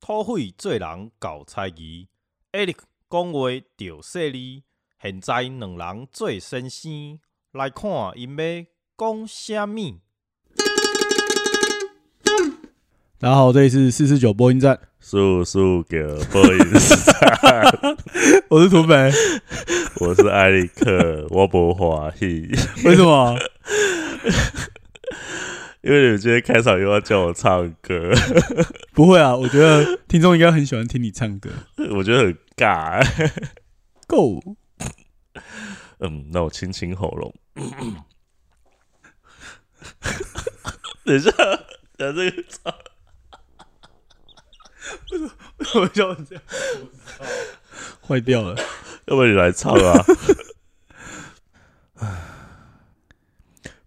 土匪做人搞猜疑，Eric 讲话着犀利。现在两人做先生，来看因要讲啥物。大家好，这里是四四九播音站，叔叔给播音站，我是土匪。我是艾利克，我不欢喜，为什么？因为你们今天开场又要叫我唱歌，不会啊，我觉得听众应该很喜欢听你唱歌。我觉得很尬。Go，嗯，那我清清喉咙。等一下，等一下这个唱，为什么为什么叫我这样，坏掉了。要不然你来唱啊？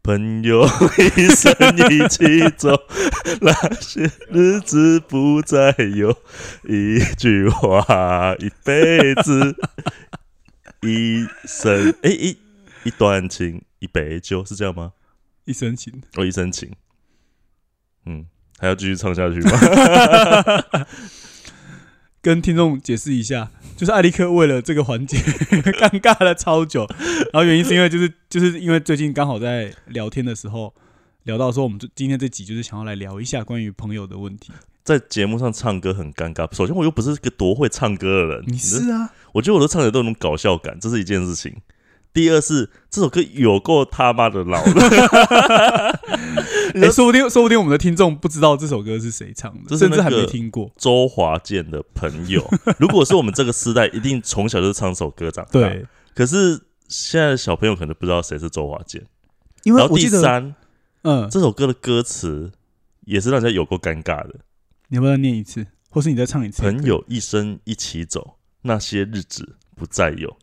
朋友一生一起走，那些日子不再有。一句话，一辈子，一生，哎、一一段情，一杯酒，是这样吗？一生情，哦，一生情。嗯，还要继续唱下去吗？跟听众解释一下，就是艾利克为了这个环节 尴尬了超久，然后原因是因为就是就是因为最近刚好在聊天的时候聊到说，我们就今天这集就是想要来聊一下关于朋友的问题。在节目上唱歌很尴尬。首先，我又不是个多会唱歌的人，你是啊？我觉得我的唱的都有那种搞笑感，这是一件事情。第二是这首歌有够他妈的老了，哎、说不定说不定我们的听众不知道这首歌是谁唱的，甚至还没听过。周华健的朋友。如果是我们这个时代，一定从小就是唱这首歌长大。对，，可是现在的小朋友可能不知道谁是周华健。因为然后第三，嗯，这首歌的歌词也是让人家有够尴尬的。你要不要再念一次，或是你再唱一次？朋友一生一起走，那些日子不再有。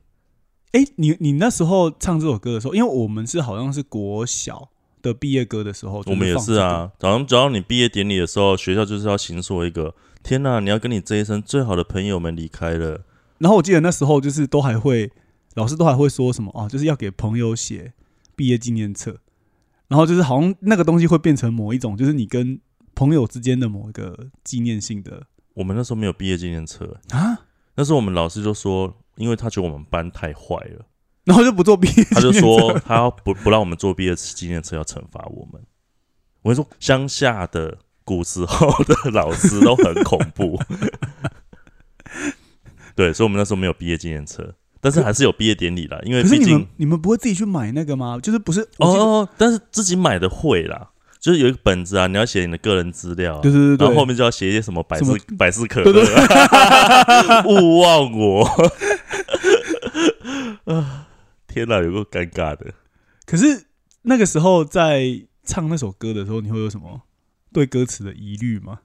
哎、你你那时候唱这首歌的时候，因为我们是好像是国小的毕业歌的时候，就我们也是啊，早上只要你毕业典礼的时候，学校就是要行说一个：天呐，你要跟你这一生最好的朋友们离开了。然后我记得那时候就是都还会，老师都还会说什么啊，就是要给朋友写毕业纪念册，然后就是好像那个东西会变成某一种，就是你跟朋友之间的某一个纪念性的我们那时候没有毕业纪念册，啊，那时候我们老师就说，因为他觉得我们班太坏了，然后就不做毕业纪念册，他就说他要不不让我们做毕业纪念册，要惩罚我们。我跟你说，乡下的古时候的老师都很恐怖。对，所以我们那时候没有毕业纪念册，但是还是有毕业典礼啦，因为毕竟们你们不会自己去买那个吗？就是不是？哦，但是自己买的会啦，就是有一个本子啊，你要写你的个人资料、啊，对对对对，然后后面就要写一些什么百事什百事可乐，勿忘我。啊，天哪，有个尴尬的。可是那个时候在唱那首歌的时候，你会有什么对歌词的疑虑吗？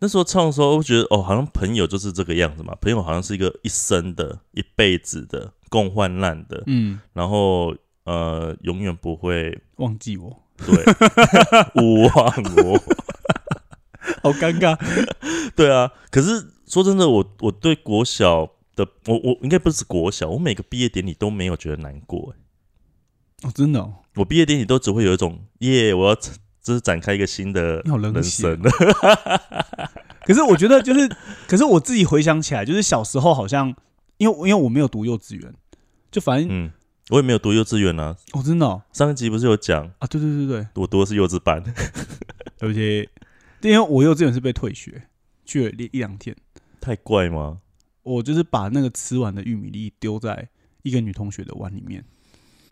那时候唱的时候，我觉得哦，好像朋友就是这个样子嘛，朋友好像是一个一生的、一辈子的、共患难的，嗯，然后呃，永远不会忘记我，对 勿忘我。好尴尬。对啊，可是说真的，我我对国小的我我应该不是国小，我每个毕业典礼都没有觉得难过、欸。哦，真的、哦，我毕业典礼都只会有一种耶，我要就是展开一个新的人生。可是我觉得就是，可是我自己回想起来，就是小时候好像，因为因为我没有读幼稚园，就反正、嗯，我也没有读幼稚园啊。哦，真的哦。上一集不是有讲啊，对对对对，我读的是幼稚班，而且因为我幼稚园是被退学，去了一一两天，太怪吗？我就是把那个吃完的玉米粒丢在一个女同学的碗里面，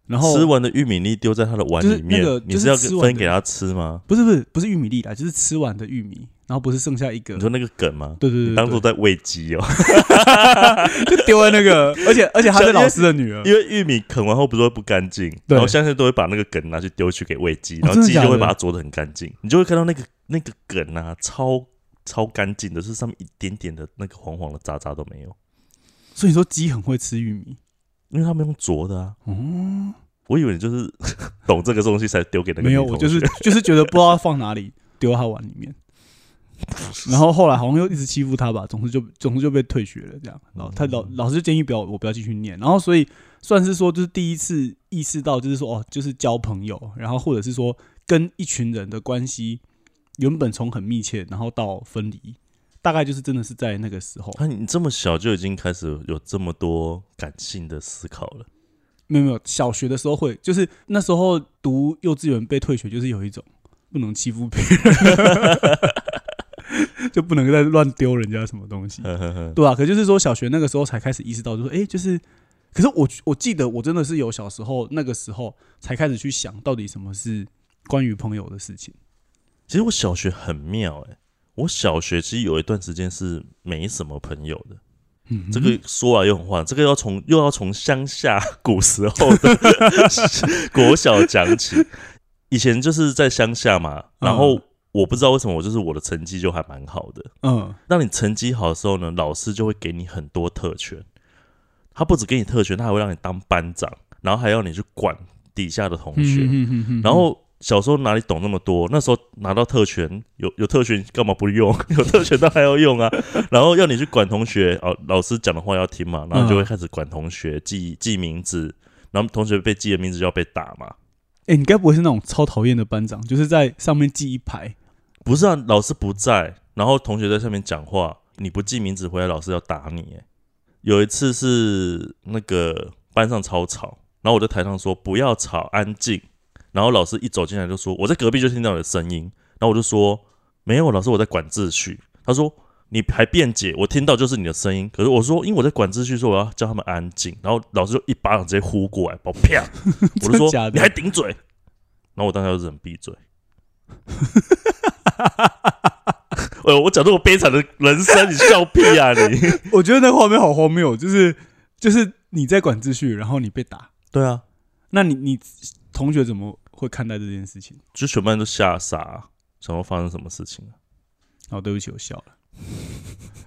然后吃完的玉米粒丢在她的碗就是里面，那个你是要就是吃完的分给她吃吗？不是不是不是玉米粒啦，就是吃完的玉米，然后不是剩下一个你，说那个梗吗？对对对你当对做在喂鸡哦，就丢在那个，而且而且她是老师的女儿，因为玉米啃完后不是会不干净，对然后现在都会把那个梗拿去丢去给喂鸡，然后鸡真的假的就会把它啄得很干净，你就会看到那个那个梗啊，超超干净的，是上面一点点的那个黄黄的渣渣都没有，所以你说鸡很会吃玉米，因为他们用啄的啊。嗯，我以为你就是 懂这个东西才丢给那个没有，我就是就是觉得不知道放哪里，丢到他碗里面。然后后来好像又一直欺负他吧，总之就总之就被退学了这样。然后他老老师就建议不要我不要继续念，然后所以算是说就是第一次意识到就是说哦，就是交朋友，然后或者是说跟一群人的关系原本从很密切，然后到分离，大概就是真的是在那个时候。那你这么小就已经开始有这么多感性的思考了，没有没有，小学的时候会，就是那时候读幼稚园被退学，就是有一种不能欺负别人，就不能再乱丢人家什么东西。对啊，可就是说小学那个时候才开始意识到，就说哎、诶就是，可是我我记得我真的是有小时候那个时候才开始去想到底什么是关于朋友的事情。其实我小学很妙哎、我小学其实有一段时间是没什么朋友的。嗯这个说来又很话，这个要从又要从乡下古时候的 国小讲起。以前就是在乡下嘛，然后我不知道为什么，我就是我的成绩就还蛮好的。嗯当你成绩好的时候呢，老师就会给你很多特权。他不止给你特权，他还会让你当班长，然后还要你去管底下的同学。嗯哼哼然后小时候哪里懂那么多？那时候拿到特权，有有特权干嘛不用？有特权当然要用啊。然后要你去管同学，哦，老师讲的话要听嘛，然后就会开始管同学，记记名字，然后同学被记的名字就要被打嘛。哎、你该不会是那种超讨厌的班长，就是在上面记一排？不是啊，老师不在，然后同学在上面讲话，你不记名字回来，老师要打你。哎，有一次是那个班上超吵，然后我在台上说不要吵，安静。然后老师一走进来就说我在隔壁就听到你的声音，然后我就说没有，老师我在管秩序。他说你还辩解，我听到就是你的声音。可是我说因为我在管秩序，说我要叫他们安静。然后老师就一巴掌直接呼过来，把我啪，我就说你还顶嘴。然后我当时就只能闭嘴。呃，我讲这么悲惨的人生，你笑屁啊你！我觉得那画面好荒谬，就是就是你在管秩序，然后你被打，对啊，那你你同学怎么会看待这件事情？就全班都吓傻，想要发生什么事情啊？哦，对不起，我笑了。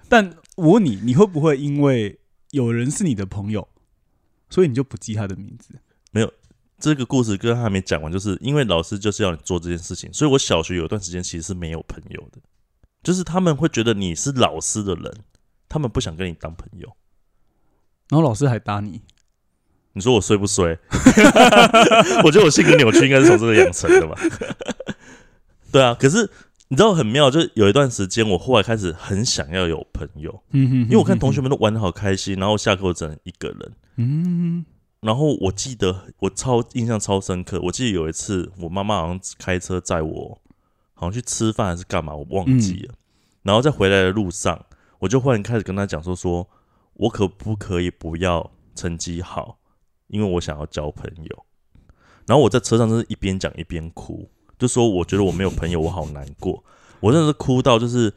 但我问你，你会不会因为有人是你的朋友，所以你就不记他的名字？没有这个故事跟他还没讲完，就是因为老师就是要你做这件事情，所以我小学有段时间其实是没有朋友的，就是他们会觉得你是老师的人，他们不想跟你当朋友。然后老师还打你，你说我衰不衰？我觉得我性格扭曲应该是从这个养成的吧。对啊，可是你知道很妙，就是有一段时间我后来开始很想要有朋友，嗯哼因为我看同学们都玩的好开心，然后下课我只能一个人。嗯，然后我记得我超印象超深刻，我记得有一次我妈妈好像开车载我，好像去吃饭还是干嘛，我忘记了。然后在回来的路上，我就忽然开始跟她讲说说，我可不可以不要成绩好，因为我想要交朋友。然后我在车上真是一边讲一边哭，就说我觉得我没有朋友，我好难过。我真的是哭到就是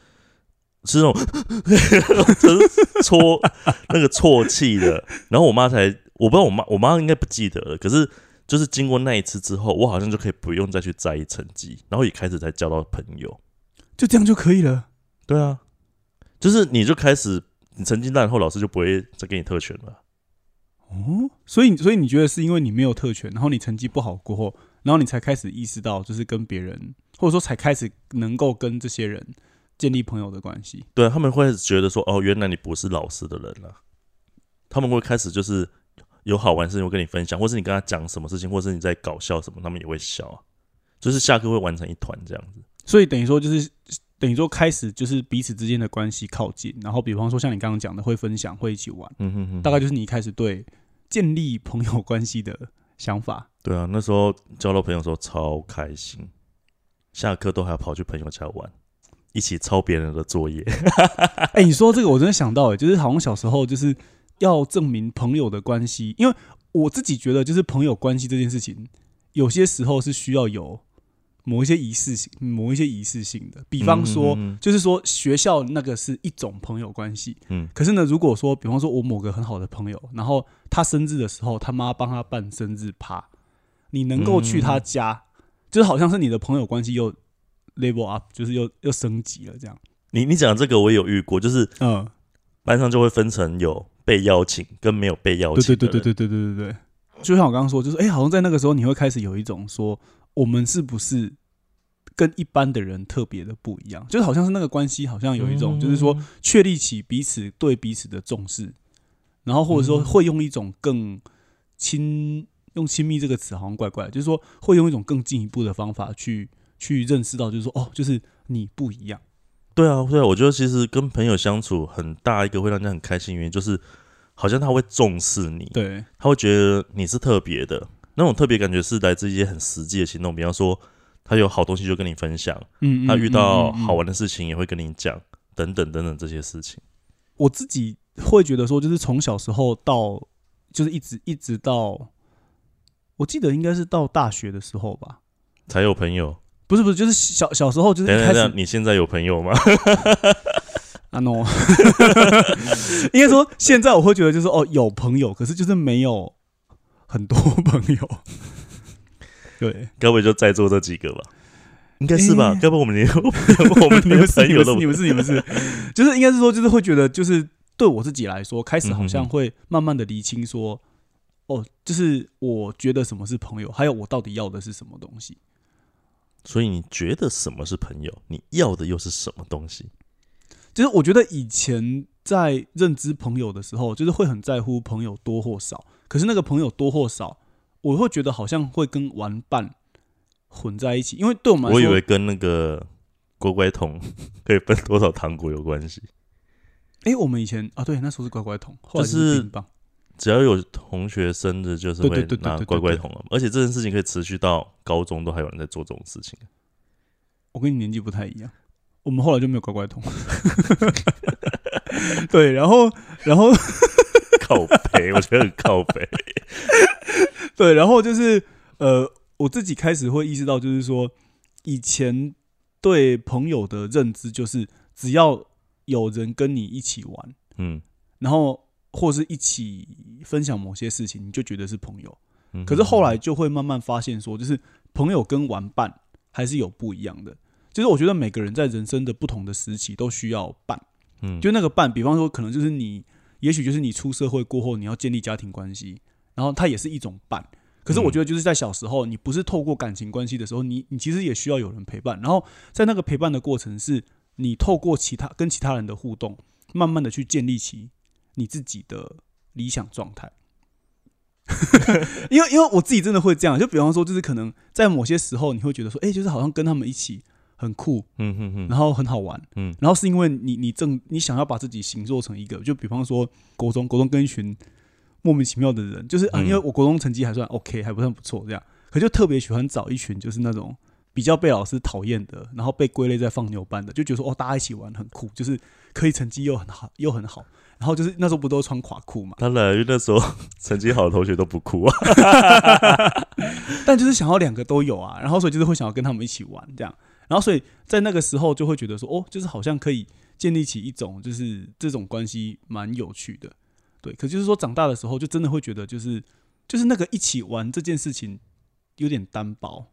是那种就是啜那个啜泣的。然后我妈才我不知道我妈我妈应该不记得了，可是就是经过那一次之后，我好像就可以不用再去在意成绩，然后也开始才交到朋友。就这样就可以了。对啊，就是你就开始你成绩烂后，老师就不会再给你特权了。哦，所以所以你觉得是因为你没有特权，然后你成绩不好过后，然后你才开始意识到，就是跟别人，或者说才开始能够跟这些人建立朋友的关系。对，他们会觉得说，哦，原来你不是老师的人了。他们会开始就是有好玩的事情会跟你分享，或是你跟他讲什么事情，或是你在搞笑什么，他们也会笑啊。就是下课会玩成一团这样子。所以等于说就是等于说开始就是彼此之间的关系靠近，然后比方说像你刚刚讲的会分享，会一起玩，嗯哼哼，大概就是你一开始对建立朋友关系的想法。对啊，那时候交到朋友的时候超开心，下课都还要跑去朋友家玩，一起抄别人的作业。哎、你说这个我真的想到、哎，就是好像小时候就是要证明朋友的关系，因为我自己觉得就是朋友关系这件事情，有些时候是需要有某一些仪式性、某一些仪式性的。比方说，嗯嗯嗯就是说学校那个是一种朋友关系，嗯可是呢，如果说比方说我某个很好的朋友，然后他生日的时候，他妈帮他办生日趴，你能够去他家，就是好像是你的朋友关系又 level up，就是又又升级了这样。你你讲这个我也有遇过，就是嗯，班上就会分成有被邀请跟没有被邀请对。对对对对对对对对，就像我刚刚说，就是哎、好像在那个时候你会开始有一种说，我们是不是跟一般的人特别的不一样？就是好像是那个关系，好像有一种，就是说确立起彼此对彼此的重视，然后或者说嗯会用一种更亲用亲密这个词好像怪怪的，就是说会用一种更进一步的方法去去认识到，就是说哦，就是你不一样。对啊，对啊，我觉得其实跟朋友相处很大一个会让人家很开心的原因，就是好像他会重视你，对，他会觉得你是特别的，那种特别感觉是来自一些很实际的行动，比方说他有好东西就跟你分享，嗯，他遇到好玩的事情也会跟你讲，等等等等这些事情。我自己会觉得说，就是从小时候到，就是一直一直到，我记得应该是到大学的时候吧。才有朋友。不是不是，就是小小时候就是你现在有朋友吗？啊 no，应该说现在我会觉得就是哦有朋友，可是就是没有很多朋友。对，该不会就在座这几个吧？应该是吧？诶该不会我们连 我们你连们是你们是朋友都你们是你们 是，就是应该是说就是会觉得就是对我自己来说，开始好像会慢慢的厘清说，哦，就是我觉得什么是朋友，还有我到底要的是什么东西。所以你觉得什么是朋友？你要的又是什么东西？就是我觉得以前在认知朋友的时候，就是会很在乎朋友多或少。可是那个朋友多或少，我会觉得好像会跟玩伴混在一起，因为对我们我以为跟那个乖乖桶 可以分多少糖果有关系。哎、我们以前啊，对，那时候是乖乖桶，后来就是冰棒。只要有同学生日，就是会拿乖乖桶了。而且这件事情可以持续到高中，都还有人在做这种事情。我跟你年纪不太一样，我们后来就没有乖乖桶。对，然后，然后，靠背，我觉得很靠背。对，然后就是呃，我自己开始会意识到，就是说，以前对朋友的认知就是，只要有人跟你一起玩，嗯，然后或是一起分享某些事情，你就觉得是朋友。嗯可是后来就会慢慢发现说，就是朋友跟玩伴还是有不一样的。就是我觉得每个人在人生的不同的时期都需要伴，嗯，就那个伴，比方说可能就是你，也许就是你出社会过后你要建立家庭关系，然后它也是一种伴。可是我觉得就是在小时候，你不是透过感情关系的时候，你你其实也需要有人陪伴。然后在那个陪伴的过程，是你透过其他跟其他人的互动，慢慢的去建立起你自己的理想状态。因为因为我自己真的会这样，就比方说，就是可能在某些时候，你会觉得说，哎、就是好像跟他们一起很酷，嗯哼哼，然后很好玩，嗯。然后是因为你你正你想要把自己形做成一个，就比方说国中国中跟一群莫名其妙的人，就是啊，嗯。因为我国中成绩还算 OK，还不算不错这样，可就特别喜欢找一群就是那种比较被老师讨厌的，然后被归类在放牛班的，就觉得说哦，大家一起玩很酷，就是可以成绩又很好又很好，然后就是那时候不都穿垮裤嘛，当然，因为那时候成绩好的同学都不哭啊。但就是想要两个都有啊，然后所以就是会想要跟他们一起玩这样，然后所以在那个时候就会觉得说，哦，就是好像可以建立起一种就是这种关系蛮有趣的，对。可就是说长大的时候，就真的会觉得就是就是那个一起玩这件事情有点单薄，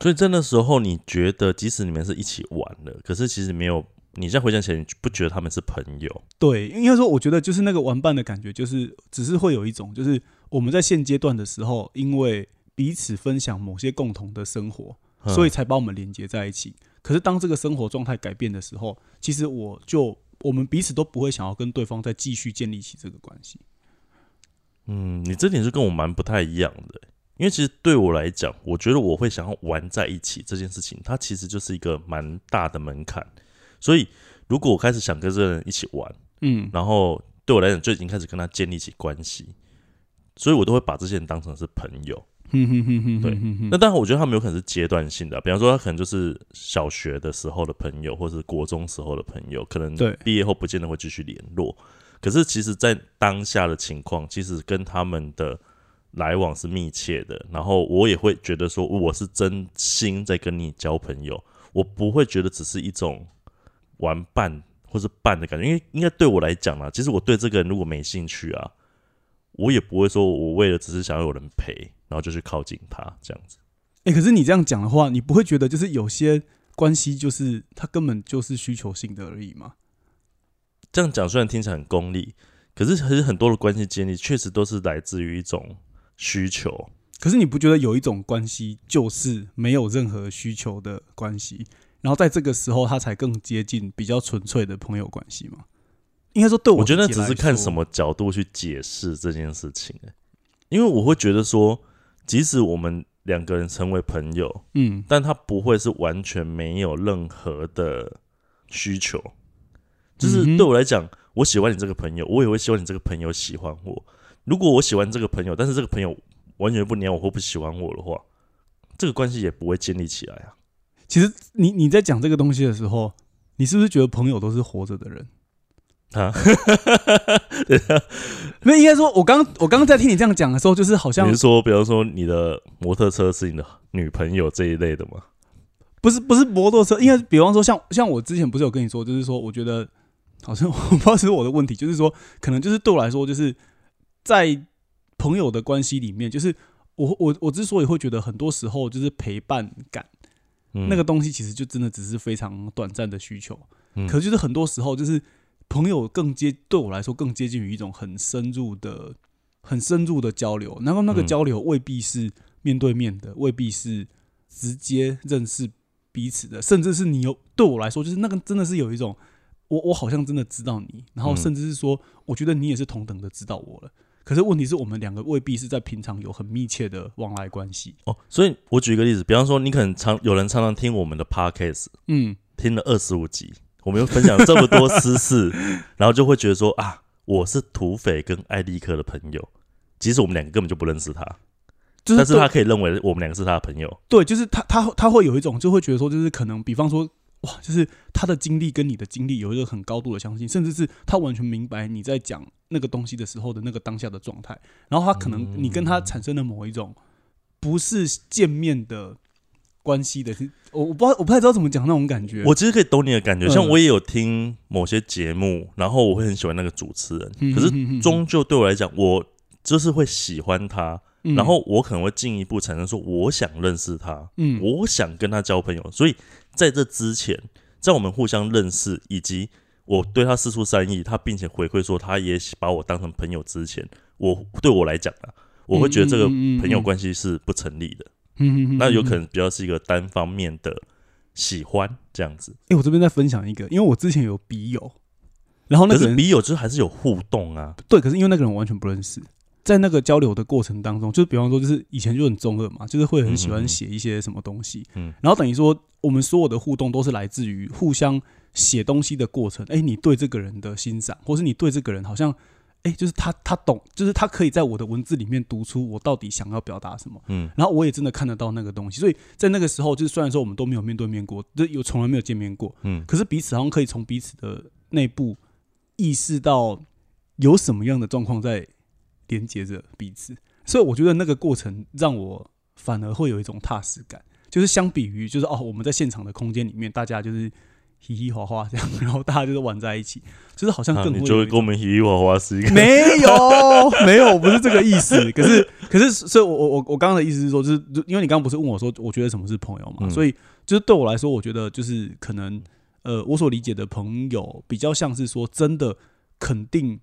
所以在那时候，你觉得即使你们是一起玩的，可是其实没有，你现在回想起来，你不觉得他们是朋友？对，应该说我觉得就是那个玩伴的感觉，就是只是会有一种就是我们在现阶段的时候，因为彼此分享某些共同的生活，嗯所以才把我们连接在一起。可是当这个生活状态改变的时候，其实我就我们彼此都不会想要跟对方再继续建立起这个关系。嗯，你这点是跟我蛮不太一样的，因为其实对我来讲，我觉得我会想要玩在一起这件事情，它其实就是一个蛮大的门槛。所以如果我开始想跟这个人一起玩，嗯，然后对我来讲就已经开始跟他建立起关系，所以我都会把这些人当成是朋友。哼哼哼哼对那当然，我觉得他们有可能是阶段性的，比方说他可能就是小学的时候的朋友，或是国中时候的朋友，可能对毕业后不见得会继续联络。可是其实，在当下的情况，其实跟他们的来往是密切的。然后我也会觉得说，我是真心在跟你交朋友，我不会觉得只是一种玩伴或是伴的感觉。因为应该对我来讲啊，其实我对这个人如果没兴趣啊，我也不会说我为了只是想要有人陪，然后就去靠近他这样子。哎、可是你这样讲的话，你不会觉得就是有些关系就是它根本就是需求性的而已吗？这样讲虽然听起来很功利，可是其实很多的关系建立确实都是来自于一种需求。可是你不觉得有一种关系就是没有任何需求的关系，然后在这个时候他才更接近比较纯粹的朋友关系吗？应该说，对我觉得只是看什么角度去解释这件事情、欸因为我会觉得说，即使我们两个人成为朋友，嗯但他不会是完全没有任何的需求。就是对我来讲，我喜欢你这个朋友，我也会希望你这个朋友喜欢我。如果我喜欢这个朋友，但是这个朋友完全不鸟我或不喜欢我的话，这个关系也不会建立起来啊。其实你你在讲这个东西的时候，你是不是觉得朋友都是活着的人？啊，那应该说，我刚我刚刚在听你这样讲的时候，就是好像你是说，比方说你的摩托车是你的女朋友这一类的吗？不是不是摩托车，应该比方说像像我之前不是有跟你说，就是说我觉得好像 我不知道是我的问题，就是说可能就是对我来说，就是在朋友的关系里面，就是我我我之所以会觉得很多时候就是陪伴感、嗯。那个东西，其实就真的只是非常短暂的需求，嗯。可就是很多时候就是朋友更接对我来说更接近于一种很深入的、很深入的交流，然后那个嗯交流未必是面对面的，未必是直接认识彼此的，甚至是你有对我来说，就是那个真的是有一种我我好像真的知道你，然后嗯甚至是说，我觉得你也是同等的知道我了。可是问题是我们两个未必是在平常有很密切的往来关系。哦，所以我举一个例子，比方说你可能常有人常常听我们的 podcast，嗯，听了二十五集，我们又分享了这么多私事，然后就会觉得说啊，我是土匪跟艾利克的朋友，其实我们两个根本就不认识他，就是但是他可以认为我们两个是他的朋友。对，就是他他他会有一种就会觉得说，就是可能比方说，哇，就是他的经历跟你的经历有一个很高度的相信，甚至是他完全明白你在讲那个东西的时候的那个当下的状态，然后他可能你跟他产生了某一种不是见面的关系的，是 我我不知道我不太知道怎么讲那种感觉。我其实可以懂你的感觉，嗯。像我也有听某些节目，然后我会很喜欢那个主持人，可是终究对我来讲，我就是会喜欢他，嗯。然后我可能会进一步产生说，我想认识他，嗯。我想跟他交朋友，所以在这之前，在我们互相认识以及我对他四出善意，他并且回馈说他也把我当成朋友之前，我对我来讲啊，我会觉得这个朋友关系是不成立的，嗯嗯嗯那有可能。比较是一个单方面的喜欢这样子。哎、我这边再分享一个，因为我之前有笔友，然后那可是个人笔友就是还是有互动啊，对，可是因为那个人我完全不认识，在那个交流的过程当中，就是比方说，就是以前就很中二嘛，就是会很喜欢写一些什么东西，嗯然后等于说我们所有的互动都是来自于互相写东西的过程。哎、你对这个人的欣赏，或是你对这个人好像，哎、就是他他懂，就是他可以在我的文字里面读出我到底想要表达什么。嗯。然后我也真的看得到那个东西，所以在那个时候，就是虽然说我们都没有面对面过，就有从来没有见面过，嗯。可是彼此好像可以从彼此的内部意识到有什么样的状况在连接着彼此，所以我觉得那个过程让我反而会有一种踏实感，就是相比于就是哦我们在现场的空间里面，大家就是嘻嘻哈哈这样，然后大家就是玩在一起，就是好像啊你更会有一种就会跟我们嘻嘻哈哈是一个没有，没有，不是这个意思。可是，可是，所以我我我我刚刚的意思是说，就是因为你刚刚不是问我说，我觉得什么是朋友嘛，嗯所以就是对我来说，我觉得就是可能呃，我所理解的朋友比较像是说真的肯定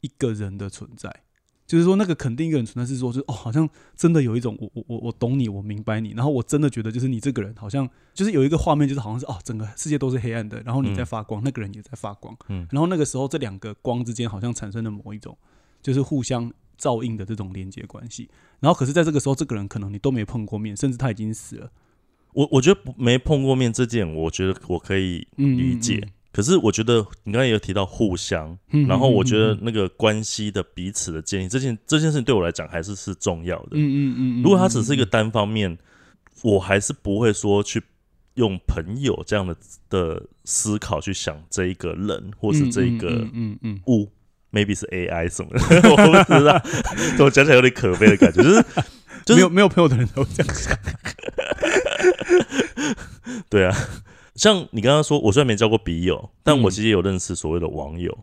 一个人的存在。就是说，那个肯定一个人存在是说，就是哦，好像真的有一种我我我我懂你，我明白你，然后我真的觉得就是你这个人好像就是有一个画面，就是好像是哦，整个世界都是黑暗的，然后你在嗯发光，那个人也在发光，嗯然后那个时候这两个光之间好像产生了某一种就是互相照应的这种连接关系。然后可是在这个时候，这个人可能你都没碰过面，甚至他已经死了，我我觉得不没碰过面这件，我觉得我可以嗯，理解。可是我觉得你刚才也有提到互相，然后我觉得嗯那个关系的彼此的建立，这件这件事情对我来讲还是是重要的。嗯嗯嗯，嗯如果它只是一个嗯单方面，我还是不会说去用朋友这样的的思考去想这一个人或是这一个嗯嗯嗯物。maybe 是 AI 什么的，我不知道，怎么讲起来有点可悲的感觉，就是嗯就是没有没有朋友的人都这样想，对啊，像你刚刚说，我虽然没交过笔友，但我嗯其实也有认识所谓的网友，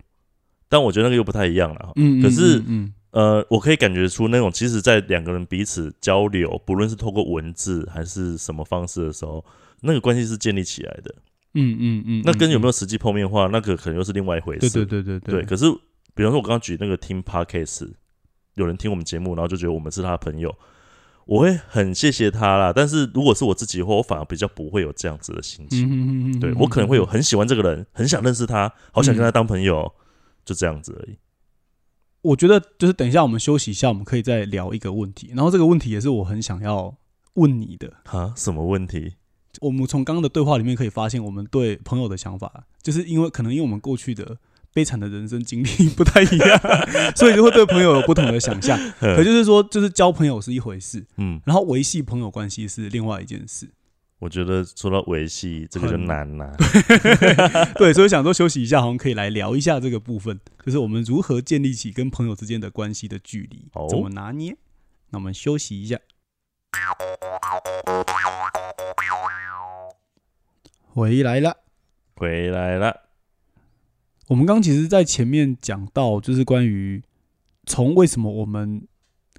但我觉得那个又不太一样了。嗯，可是嗯呃，我可以感觉出那种，其实，在两个人彼此交流，不论是透过文字还是什么方式的时候，那个关系是建立起来的。嗯嗯嗯，那跟有没有有实际碰面的话，那个可能又是另外一回对事。对对对对可是，比方说，我刚刚举那个听 podcast，有人听我们节目，然后就觉得我们是他的朋友，我会很谢谢他啦。但是如果是我自己的话，我反而比较不会有这样子的心情。对我可能会有很喜欢这个人，很想认识他，好想跟他当朋友，就这样子而已。我觉得就是等一下我们休息一下，我们可以再聊一个问题。然后这个问题也是我很想要问你的。哈，什么问题？我们从刚刚的对话里面可以发现，我们对朋友的想法，就是因为可能因为我们过去的悲惨的人生经历不太一样，所以就会对朋友有不同的想象。可就是说，就是交朋友是一回事，嗯，然后维系朋友关系是另外一件事。我觉得说到维系这个就很难了。对，所以想说休息一下，好像可以来聊一下这个部分，就是我们如何建立起跟朋友之间的关系的距离，哦怎么拿捏。那我们休息一下。回来了。回来了，我们刚其实，在前面讲到，就是关于从为什么我们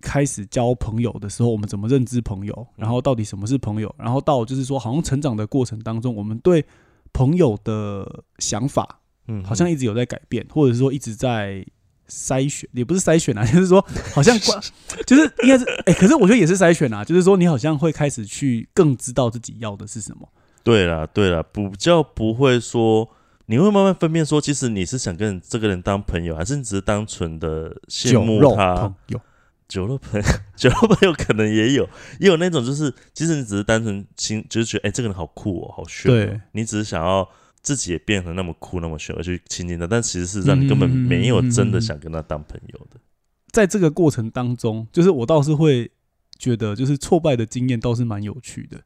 开始交朋友的时候，我们怎么认知朋友，然后到底什么是朋友，然后到就是说，好像成长的过程当中，我们对朋友的想法嗯，好像一直有在改变，或者是说一直在筛选，也不是筛选啊，就是说好像关，就是应该是哎、可是我觉得也是筛选啊，就是说你好像会开始去更知道自己要的是什么。对啦，对啦，比较不会说，你会慢慢分辨说，其实你是想跟这个人当朋友，还是你只是单纯的羡慕他朋？友，酒肉朋友，酒肉朋友 可能也有，也有那种就是，其实你只是单纯心，就是觉得，哎、这个人好酷哦，好炫、哦对，你只是想要自己也变得那么酷、那么炫而去亲近他，但其实是让你根本没有真的想跟他当朋友的。在这个过程当中，就是我倒是会觉得，就是挫败的经验倒是蛮有趣的。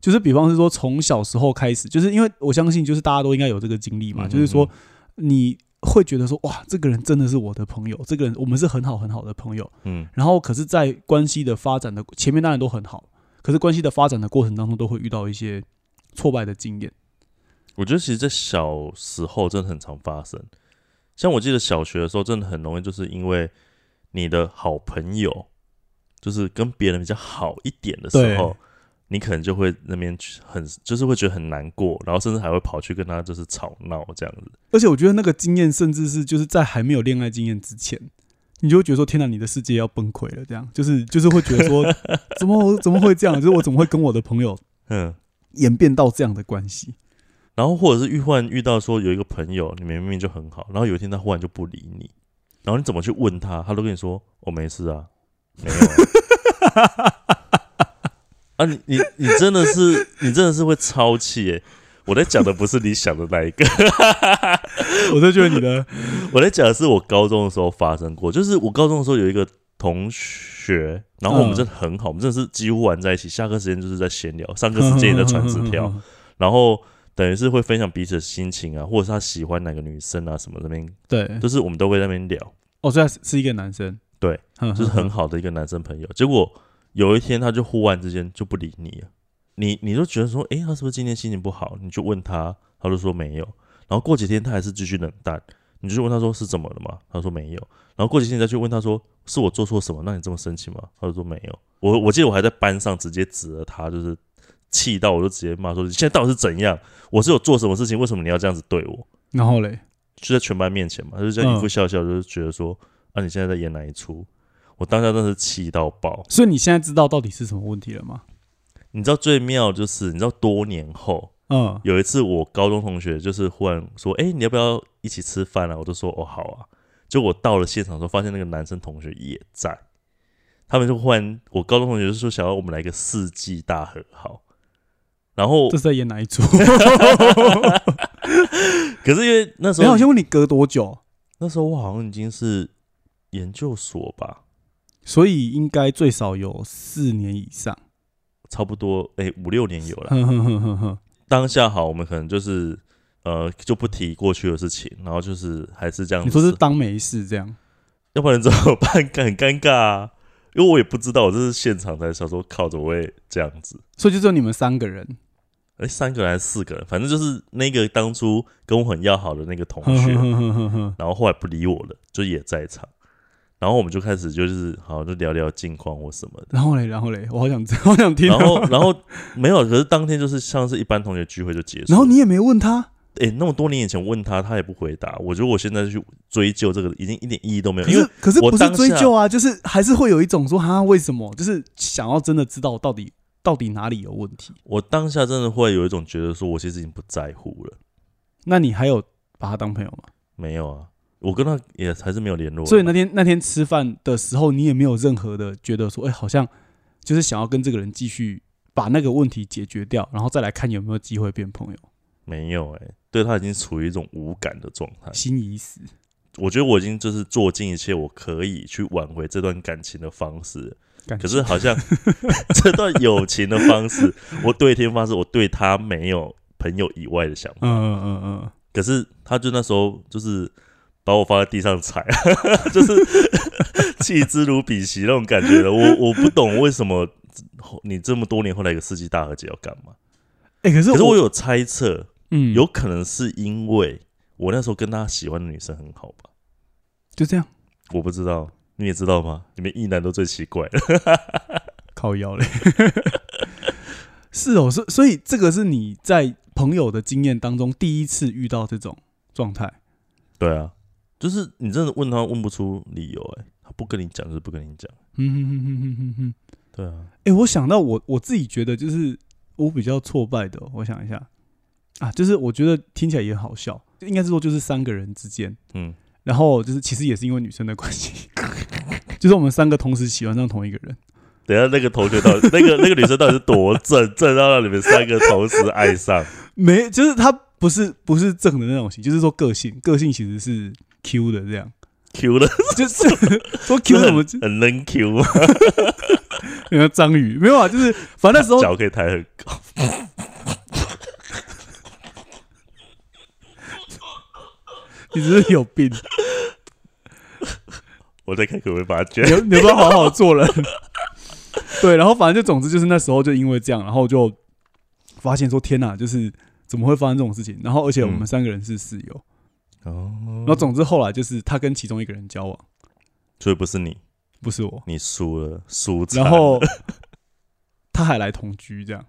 就是比方是说，从小时候开始，就是因为我相信，就是大家都应该有这个经历嘛，嗯就是说你会觉得说，哇，这个人真的是我的朋友，这个人我们是很好很好的朋友。嗯然后，可是，在关系的发展的前面当然都很好，可是关系的发展的过程当中，都会遇到一些挫败的经验。我觉得其实，在小时候真的很常发生。像我记得小学的时候，真的很容易，就是因为你的好朋友，就是跟别人比较好一点的时候，你可能就会那边很，就是会觉得很难过，然后甚至还会跑去跟他就是吵闹这样子。而且我觉得那个经验，甚至是就是在还没有恋爱经验之前，你就会觉得说：“天哪，你的世界要崩溃了！”这样就是就是会觉得说：“怎么怎么会这样？就是我怎么会跟我的朋友嗯，演变到这样的关系然后或者是遇忽然遇到说有一个朋友，你明明就很好，然后有一天他忽然就不理你，然后你怎么去问他，他都跟你说：“我、没事啊，没有啊。” 啊，你你你真的是你真的是会超气耶！我在讲的不是你想的那一个，？” 我在觉得你的我在讲的是我高中的时候发生过，就是我高中的时候有一个同学，然后我们嗯真的很好，我们真的是几乎玩在一起，下课时间就是在闲聊，上课时间也在传纸 条，然后等于是会分享彼此的心情啊，或者是他喜欢哪个女生啊什么那边，对，就是我们都会在那边聊，哦，所以是是一个男生，对，就就是很好的一个男生朋友。结果有一天他就忽然之间就不理你了，你你就觉得说，诶，他是不是今天心情不好？你就问他，他就说没有。然后过几天他还是继续冷淡，你就问他说是怎么了嘛？他说没有。然后过几天你再去问他说，是我做错什么让你这么生气吗？他就说没有。我我记得我还在班上直接指了他，就是气到我就直接骂说，你现在到底是怎样？我是有做什么事情？为什么你要这样子对我？然后嘞，就在全班面前嘛，他就这样一副笑笑，就是觉得说，啊，你现在在演哪一出？我当下真的是气到爆。所以你现在知道到底是什么问题了吗？你知道最妙就是，你知道多年后嗯，有一次，我高中同学就是忽然说，哎、你要不要一起吃饭啊？我就说，哦，好啊。就我到了现场的时候，发现那个男生同学也在，他们就忽然，我高中同学就说想要我们来个世纪大和好，然后这是在演哪一出？可是因为那时候我先问你隔多久？那时候我好像已经是研究所吧，所以应该最少有四年以上。差不多哎五六年有了。当下好，我们可能就是呃就不提过去的事情，然后就是还是这样子。你说是当没事这样？要不然怎么办？很尴尬啊，因为我也不知道，我这是现场才想说，靠，怎么会这样子？所以就只有你们三个人。哎、三个人还是四个人？反正就是那个当初跟我很要好的那个同学，然后后来不理我了，就也在场。然后我们就开始就是好就聊聊近况或什么的。然后嘞，然后嘞，我好想知，好想听。然后然后没有，可是当天就是像是一般同学聚会就结束。然后你也没问他，哎、那么多年以前问他，他也不回答。我觉得我现在去追究这个，已经一点意义都没有，可因为是可是不是追究啊，就是还是会有一种说哈为什么，就是想要真的知道到底到底哪里有问题。我当下真的会有一种觉得说，我其实已经不在乎了。那你还有把他当朋友吗？没有啊，我跟他也还是没有联络。所以那天那天吃饭的时候，你也没有任何的觉得说，哎、好像就是想要跟这个人继续把那个问题解决掉，然后再来看有没有机会变朋友。没有哎、对他已经处于一种无感的状态。心已死，我觉得我已经就是做尽一切我可以去挽回这段感情的方式可是好像 这段友情的方式，我对天发誓，我对他没有朋友以外的想法。嗯嗯嗯嗯，可是他就那时候就是把我放在地上踩，就是 弃之如敝屣那种感觉的。我我不懂为什么你这么多年后来一个世纪大和解要干嘛？哎、可是我可是我有猜测，嗯有可能是因为我那时候跟他喜欢的女生很好吧？就这样我不知道，你也知道吗？你们异男都最奇怪了。靠腰嘞。是哦，所所以这个是你在朋友的经验当中第一次遇到这种状态。对啊，就是你真的问他问不出理由、欸，他不跟你讲就是不跟你讲。嗯哼哼哼哼哼哼。对啊，哎、我想到我我自己觉得就是我比较挫败的哦、我想一下。啊，就是我觉得听起来也好笑，就应该是说就是三个人之间，嗯，然后就是其实也是因为女生的关系，就是我们三个同时喜欢上同一个人，等下那个同学到底 那个那个女生到底是多正，正到让你们三个同时爱上？没就是她不是不是正的那种型，就是说个性个性其实是 Q 的这样，Q 的 就是说 Q 什么很很能 Q 吗？有个章鱼没有啊，就是反正那时候脚可以抬很高。你只是有病，我在看可不可以把它卷你。要你要不要好好做人？对，然后反正就总之就是那时候就因为这样，然后就发现说天哪，就是怎么会发生这种事情？然后而且我们嗯三个人是室友，哦。然后总之后来就是他跟其中一个人交往，所以不是你，不是我，你输了，输惨然后他还来同居，这样。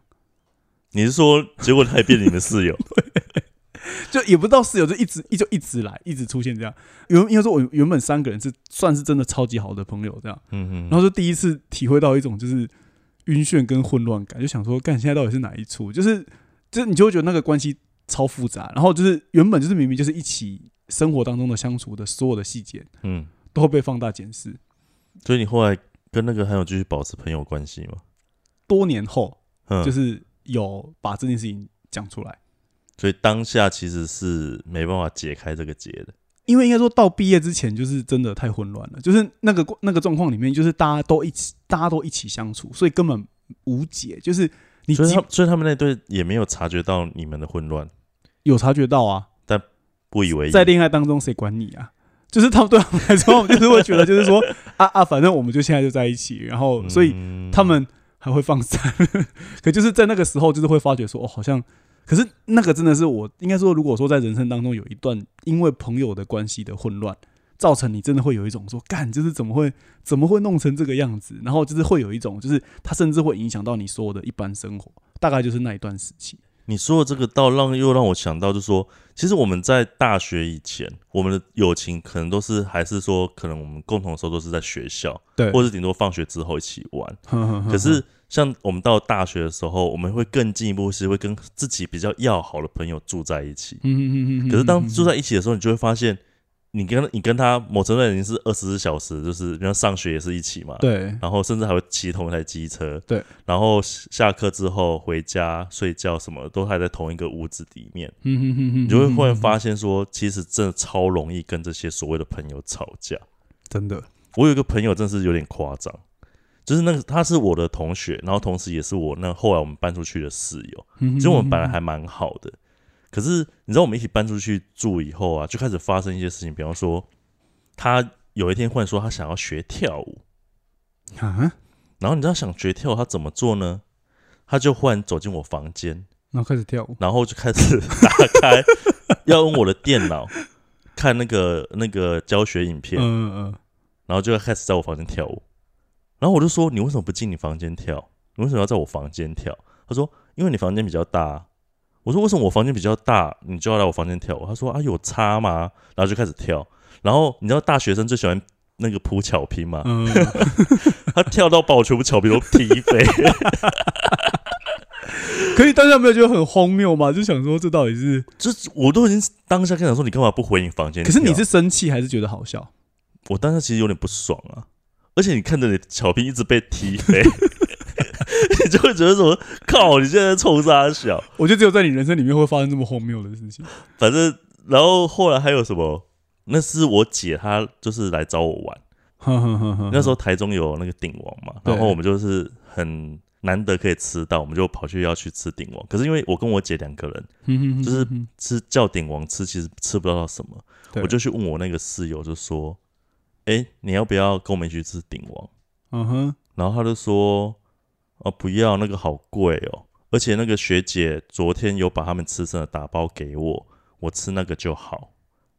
你是说，结果他也变你的室友？就也不知道室友，就一直一就一直来，一直出现这样。原因为说，我原本三个人是算是真的超级好的朋友这样，嗯哼，然后就第一次体会到一种就是晕眩跟混乱感，就想说，干现在到底是哪一出？就是就是你就会觉得那个关系超复杂，然后就是原本就是明明就是一起生活当中的相处的所有的细节嗯，都会被放大检视。所以你后来跟那个还有继续保持朋友关系吗？多年后，嗯，就是有把这件事情讲出来。所以当下其实是没办法解开这个结的。因为应该说到毕业之前，就是真的太混乱了，就是那个那个状况里面，就是大家都一起，大家都一起相处，所以根本无解。就是你所以他所以他们那对也没有察觉到你们的混乱，有察觉到啊，不以为意。在恋爱当中谁管你啊？就是他们对他们来说，就是会觉得就是说 啊啊，反正我们就现在就在一起，然后所以嗯他们还会放散，可就是在那个时候，就是会发觉说哦，好像。可是那个真的是我应该说，如果说在人生当中有一段因为朋友的关系的混乱，造成你真的会有一种说干，就是怎么会怎么会弄成这个样子？然后就是会有一种，就是它甚至会影响到你所有的一般生活，大概就是那一段时期。你说的这个，倒让又让我想到，就是说，其实我们在大学以前，我们的友情可能都是还是说，可能我们共同的时候都是在学校，对，或者顶多放学之后一起玩。可可是像我们到大学的时候，我们会更进一步，是会跟自己比较要好的朋友住在一起。嗯嗯嗯可是当住在一起的时候，你就会发现，你跟你跟他某程度已经是二十四小时，就是比方上学也是一起嘛，对。然后甚至还会骑同一台机车，对，然后下课之后回家睡觉什么都还在同一个屋子里面，嗯嗯嗯你就会忽然发现说，其实真的超容易跟这些所谓的朋友吵架。真的。我有一个朋友真是有点夸张，就是那个他是我的同学，然后同时也是我那后来我们搬出去的室友，嗯其实我们本来还蛮好的，可是你知道我们一起搬出去住以后啊，就开始发生一些事情，比方说他有一天忽然说他想要学跳舞，啊，然后你知道想学跳他怎么做呢？他就忽然走进我房间，然后开始跳舞，然后就开始打开要用我的电脑 看那个那个教学影片，嗯嗯然后就开始在我房间跳舞。然后我就说：“你为什么不进你房间跳？你为什么要在我房间跳？”他说：“因为你房间比较大啊。”我说：“为什么我房间比较大，你就要来我房间跳舞？”他说：“啊，有差吗？”然后就开始跳。然后你知道大学生最喜欢那个扑巧拼吗？嗯，他跳到把我全部巧拼都踢飞。可以，大家没有觉得很荒谬吗？就想说这到底是？就是我都已经当下跟他说，你干嘛不回你房间？可是你是生气还是觉得好笑？我当下其实有点不爽啊，而且你看着你巧拼一直被踢飞，你就会觉得说，靠，你现在在冲啥小？我觉得只有在你人生里面会发生这么荒谬的事情。反正，然后后来还有什么？那是我姐，她就是来找我玩。那时候台中有那个鼎王嘛，然后我们就是很难得可以吃到，我们就跑去要去吃鼎王。可是因为我跟我姐两个人，就是吃叫鼎王吃，其实吃不到什么，我就去问我那个室友，就说：“哎、你要不要跟我们一起去吃鼎王嗯哼，？”然后他就说：“哦，不要，那个好贵哦，而且那个学姐昨天有把他们吃剩的打包给我，我吃那个就好。”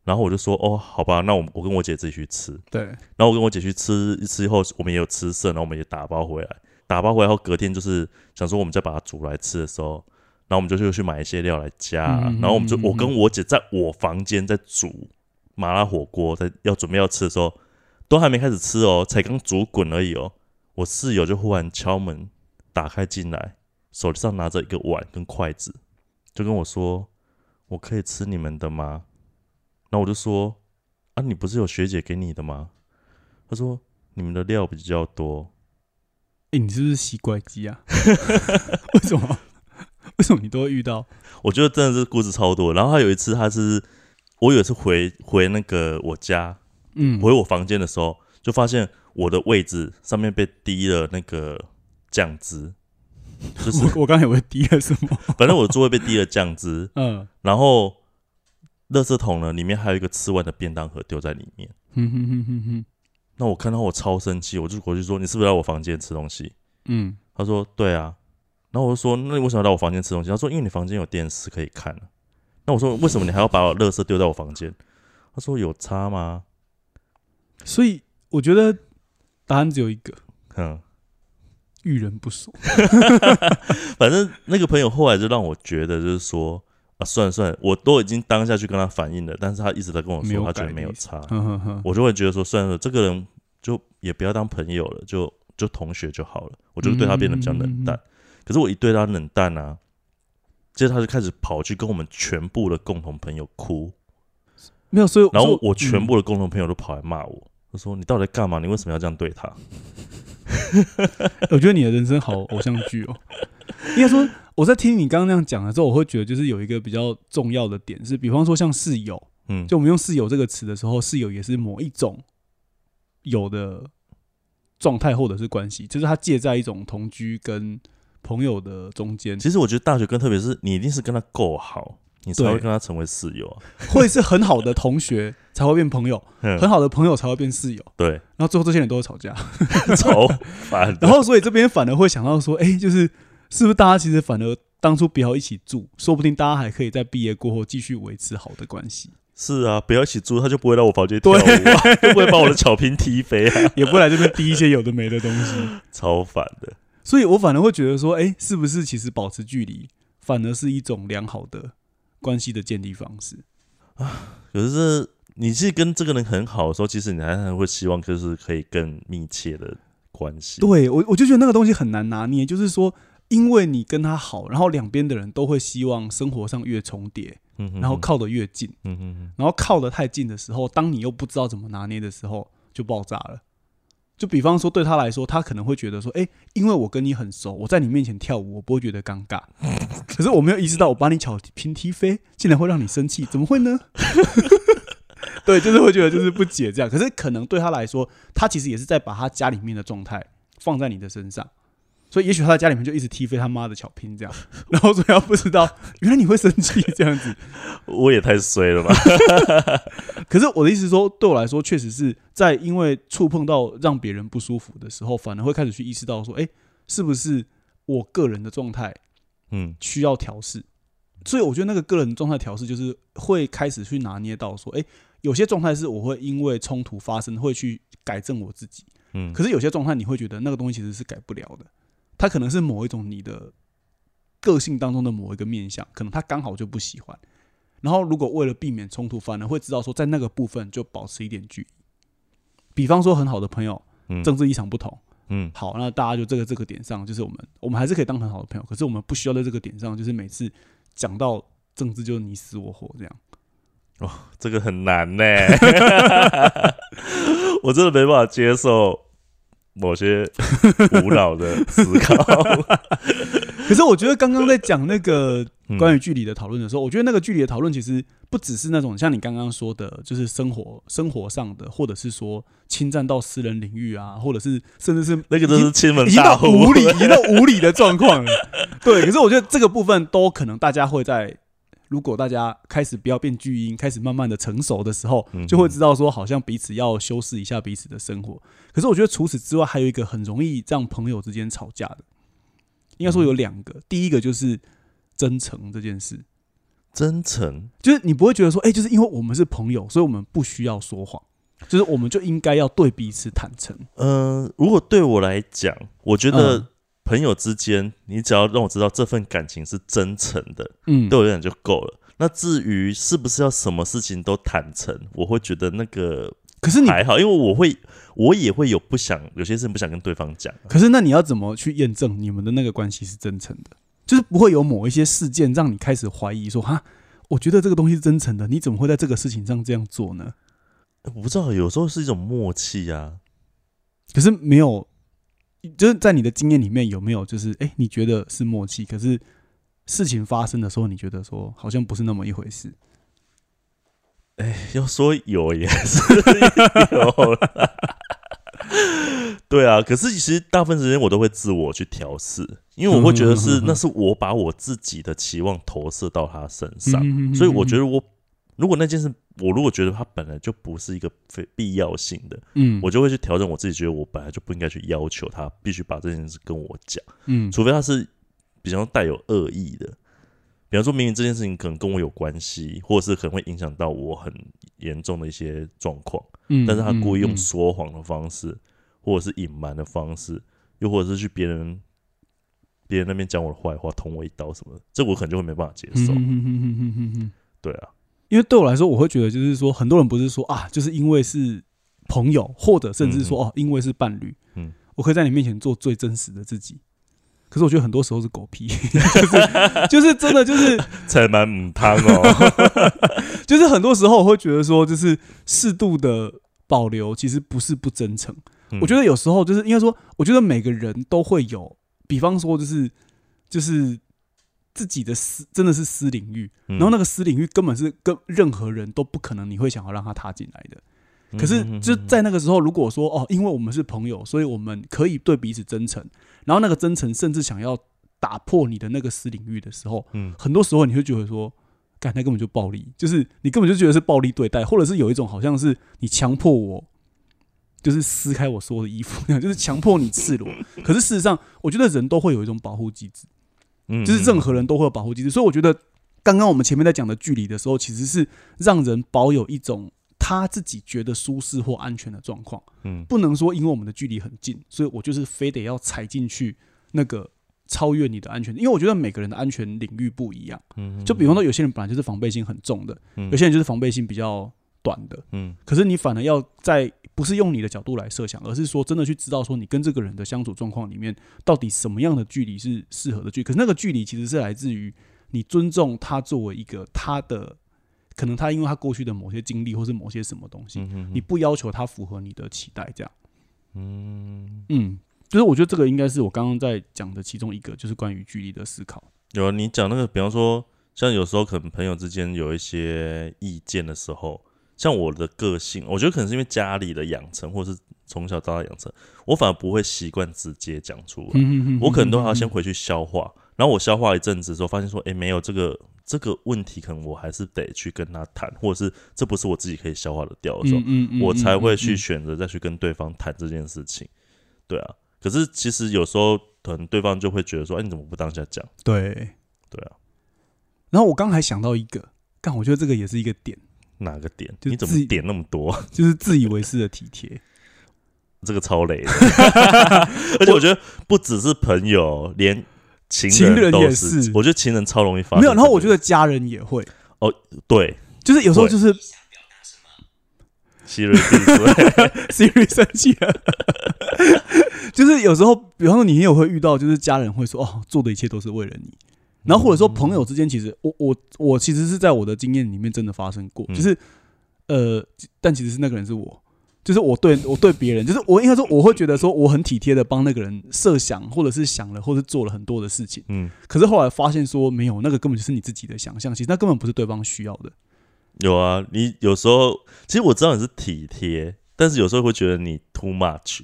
然后我就说：“哦，好吧，那我我跟我姐自己去吃。”对，然后我跟我姐去吃一吃以后，我们也有吃剩，然后我们也打包回来。打包回来后，隔天就是想说我们再把它煮来吃的时候，然后我们就去去买一些料来加然后我们就我跟我姐在我房间在煮麻辣火锅，在要准备要吃的时候，都还没开始吃哦，才刚煮滚而已哦。我室友就忽然敲门打开进来，手上拿着一个碗跟筷子，就跟我说：“我可以吃你们的吗？”然后我就说：“啊，你不是有学姐给你的吗？”他说：“你们的料比较多。哎、你是不是吸怪机啊？为什么？为什么你都会遇到？”我觉得真的是故事超多。然后他有一次，他是我有一次回回那个我家嗯，回我房间的时候，就发现我的位置上面被滴了那个酱汁，就是我我刚才以为滴了什么？反正我的座位被滴了酱汁，嗯，然后垃圾桶呢里面还有一个吃完的便当盒丢在里面。哼哼哼哼哼，那我看到我超生气，我就过去说：“你是不是来我房间吃东西？”嗯，他说：“对啊。”然后我就说：“那你为什么要来我房间吃东西？”他说：“因为你房间有电视可以看。”那我说：“为什么你还要把我垃圾丢在我房间？”他说：“有差吗所以我觉得答案只有一个：？”嗯，遇人不淑。反正那个朋友后来就让我觉得，就是说啊，算了算了，我都已经当下去跟他反映了，但是他一直在跟我说他觉得没有差，我就会觉得说，算了，这个人就也不要当朋友了，就就同学就好了，我就对他变得比较冷淡。可是我一对他冷淡啊，接着他就开始跑去跟我们全部的共同朋友哭，没有，所以然后我全嗯部的共同朋友都跑来骂我，他说你到底在干嘛？你为什么要这样对他？我觉得你的人生好偶像剧哦。应该说，我在听你刚刚那样讲的时候，我会觉得就是有一个比较重要的点是，比方说像室友，嗯，就我们用室友这个词的时候，室友也是某一种有的状态或者是关系，就是他介在一种同居跟朋友的中间，其实我觉得大学跟特别是你一定是跟他够好，你才会跟他成为室友啊。会是很好的同学才会变朋友，嗯很好的朋友才会变室友，对，然后最后这些人都会吵架，吵烦。然后所以这边反而会想到说，哎、就是是不是大家其实反而当初不要一起住，说不定大家还可以在毕业过后继续维持好的关系，是啊，不要一起住，他就不会来我房间跳舞啊，就不会把我的草坪踢飞啊，也不会来这边滴一些有的没的东西。超烦的。所以我反而会觉得说，哎、是不是其实保持距离，反而是一种良好的关系的建立方式？可是你是跟这个人很好的时候，其实你还是会希望就是可以更密切的关系。对我，我就觉得那个东西很难拿捏，就是说，因为你跟他好，然后两边的人都会希望生活上越重叠，然后靠得越近，嗯哼哼，然后靠得太近的时候，当你又不知道怎么拿捏的时候，就爆炸了。就比方说，对他来说，他可能会觉得说，哎、因为我跟你很熟，我在你面前跳舞，我不会觉得尴尬。可是我没有意识到，我把你巧平踢飞，竟然会让你生气，怎么会呢？对，就是会觉得就是不解这样。可是可能对他来说，他其实也是在把他家里面的状态放在你的身上，所以也许他在家里面就一直踢飞他妈的巧拼这样，然后所以他不知道 原来你会生气这样子。我也太衰了吧？可是我的意思是说，对我来说，确实是在因为触碰到让别人不舒服的时候，反而会开始去意识到说，哎、是不是我个人的状态嗯需要调试？所以我觉得那个个人状态调试，就是会开始去拿捏到说，哎、有些状态是我会因为冲突发生，会去改正我自己。嗯，可是有些状态，你会觉得那个东西其实是改不了的，它可能是某一种你的个性当中的某一个面相，可能他刚好就不喜欢。然后如果为了避免冲突，反而会知道说在那个部分就保持一点距离。比方说很好的朋友，嗯政治立场不同，嗯好，那大家就这个这个点上，就是我们我们还是可以当很好的朋友，可是我们不需要在这个点上，就是每次讲到政治就你死我活这样。哦这个很难呢，我真的没办法接受某些无脑的思考。可是我觉得刚刚在讲那个嗯关于距离的讨论的时候，我觉得那个距离的讨论其实不只是那种像你刚刚说的，就是生活生活上的，或者是说侵占到私人领域啊，或者是甚至是那个都是亲门已经到大户，无理，已经到无理的状况了。对，可是我觉得这个部分都可能大家会在，如果大家开始不要变巨婴，开始慢慢的成熟的时候嗯，就会知道说，好像彼此要修饰一下彼此的生活。可是我觉得除此之外，还有一个很容易让朋友之间吵架的，应该说有两个。第一个就是真诚这件事，真诚。就是你不会觉得说，哎、就是因为我们是朋友，所以我们不需要说谎，就是我们就应该要对彼此坦诚。嗯、如果对我来讲，我觉嗯得朋友之间，你只要让我知道这份感情是真诚的，嗯，对我来讲就够了。那至于是不是要什么事情都坦诚，我会觉得那个可是你还好，因为我会，我也会有不想有些事情不想跟对方讲。可是那你要怎么去验证你们的那个关系是真诚的？就是不会有某一些事件让你开始怀疑说，哈，我觉得这个东西是真诚的，你怎么会在这个事情上这样做呢？我不知道，有时候是一种默契啊。可是没有，就是在你的经验里面有没有就是，哎、你觉得是默契，可是事情发生的时候，你觉得说好像不是那么一回事。哎 要说有也是有啦。对啊，可是其实大部分时间我都会自我去调试，因为我会觉得嗯是那是我把我自己的期望投射到他身上，嗯所以我觉得我如果那件事我如果觉得它本来就不是一个非必要性的，嗯，我就会去调整我自己，觉得我本来就不应该去要求他必须把这件事跟我讲，嗯除非他是比较带有恶意的。比方说，明明这件事情可能跟我有关系，或者是可能会影响到我很严重的一些状况，嗯但是他故意用嗯说谎的方式，或者是隐瞒的方式，又或者是去别人别人那边讲我的坏话，捅我一刀什么的，这我可能就会没办法接受。嗯嗯嗯嗯嗯对啊，因为对我来说，我会觉得就是说，很多人不是说啊，就是因为是朋友，或者甚至说、哦，因为是伴侣，嗯我可以在你面前做最真实的自己。可是我觉得很多时候是狗屁，就是就是真的就是 才蛮母汤哦。就是很多时候我会觉得说，就是适度的保留，其实不是不真诚。我觉得得有时候就是应该说，我觉得每个人都会有，比方说就是就是自己的私真的是私领域，嗯。然后那个私领域根本是跟任何人都不可能你会想要让他踏进来的。可是就在那个时候，如果说哦，因为我们是朋友，所以我们可以对彼此真诚，然后那个真诚甚至想要打破你的那个私领域的时候，嗯。很多时候你会觉得说，干那根本就暴力，就是你根本就觉得是暴力对待，或者是有一种好像是你强迫我，就是撕开我所有的衣服那样，就是强迫你赤裸。可是事实上，我觉得人都会有一种保护机制，嗯就是任何人都会有保护机制，所以我觉得刚刚我们前面在讲的距离的时候，其实是让人保有一种他自己觉得舒适或安全的状况，嗯。不能说因为我们的距离很近，所以我就是非得要踩进去那个超越你的安全，因为我觉得每个人的安全领域不一样。嗯就比方说，有些人本来就是防备心很重的，嗯。有些人就是防备心比较短的。嗯。可是你反而要在不是用你的角度来设想，而是说真的去知道说你跟这个人的相处状况里面，到底什么样的距离是适合的距离。可是那个距离其实是来自于你尊重他作为一个他的，可能他因为他过去的某些经历或是某些什么东西，嗯你不要求他符合你的期待，这样。嗯嗯，就是我觉得这个应该是我刚刚在讲的其中一个，就是关于距离的思考。有啊，你讲那个，比方说，像有时候可能朋友之间有一些意见的时候，像我的个性，我觉得可能是因为家里的养成，或是从小到大养成，我反而不会习惯直接讲出来，嗯我可能都还要先回去消化。然后我消化一阵子之后，发现说，诶，没有这个这个问题，可能我还是得去跟他谈，或者是这不是我自己可以消化的掉的时候，嗯嗯我才会去嗯选择再去跟对方谈这件事情。对啊，可是其实有时候可能对方就会觉得说，哎，你怎么不当下讲？对。对啊，然后我刚还想到一个，但，我觉得这个也是一个点，哪个点？就你怎么点那么多？就是自以为是的体贴。这个超雷的，而且我觉得不只是朋友，连情情人都也是我觉得情人超容易发生没有，然后我觉得家人也会，哦对，就是有时候就是，希瑞闭嘴。Siri 生气了。就是有时候，比方说你也有会遇到，就是家人会说哦，做的一切都是为了你。然后或者说朋友之间，其实我我我其实是在我的经验里面真的发生过，嗯就是呃，但其实是那个人是我，就是我对我对别人，就是我应该说我会觉得说我很体贴的帮那个人设想，或者是想了，或者做了很多的事情。嗯，可是后来发现说没有，那个根本就是你自己的想象，其实那根本不是对方需要的。有啊，你有时候其实我知道你是体贴，但是有时候会觉得你 too much，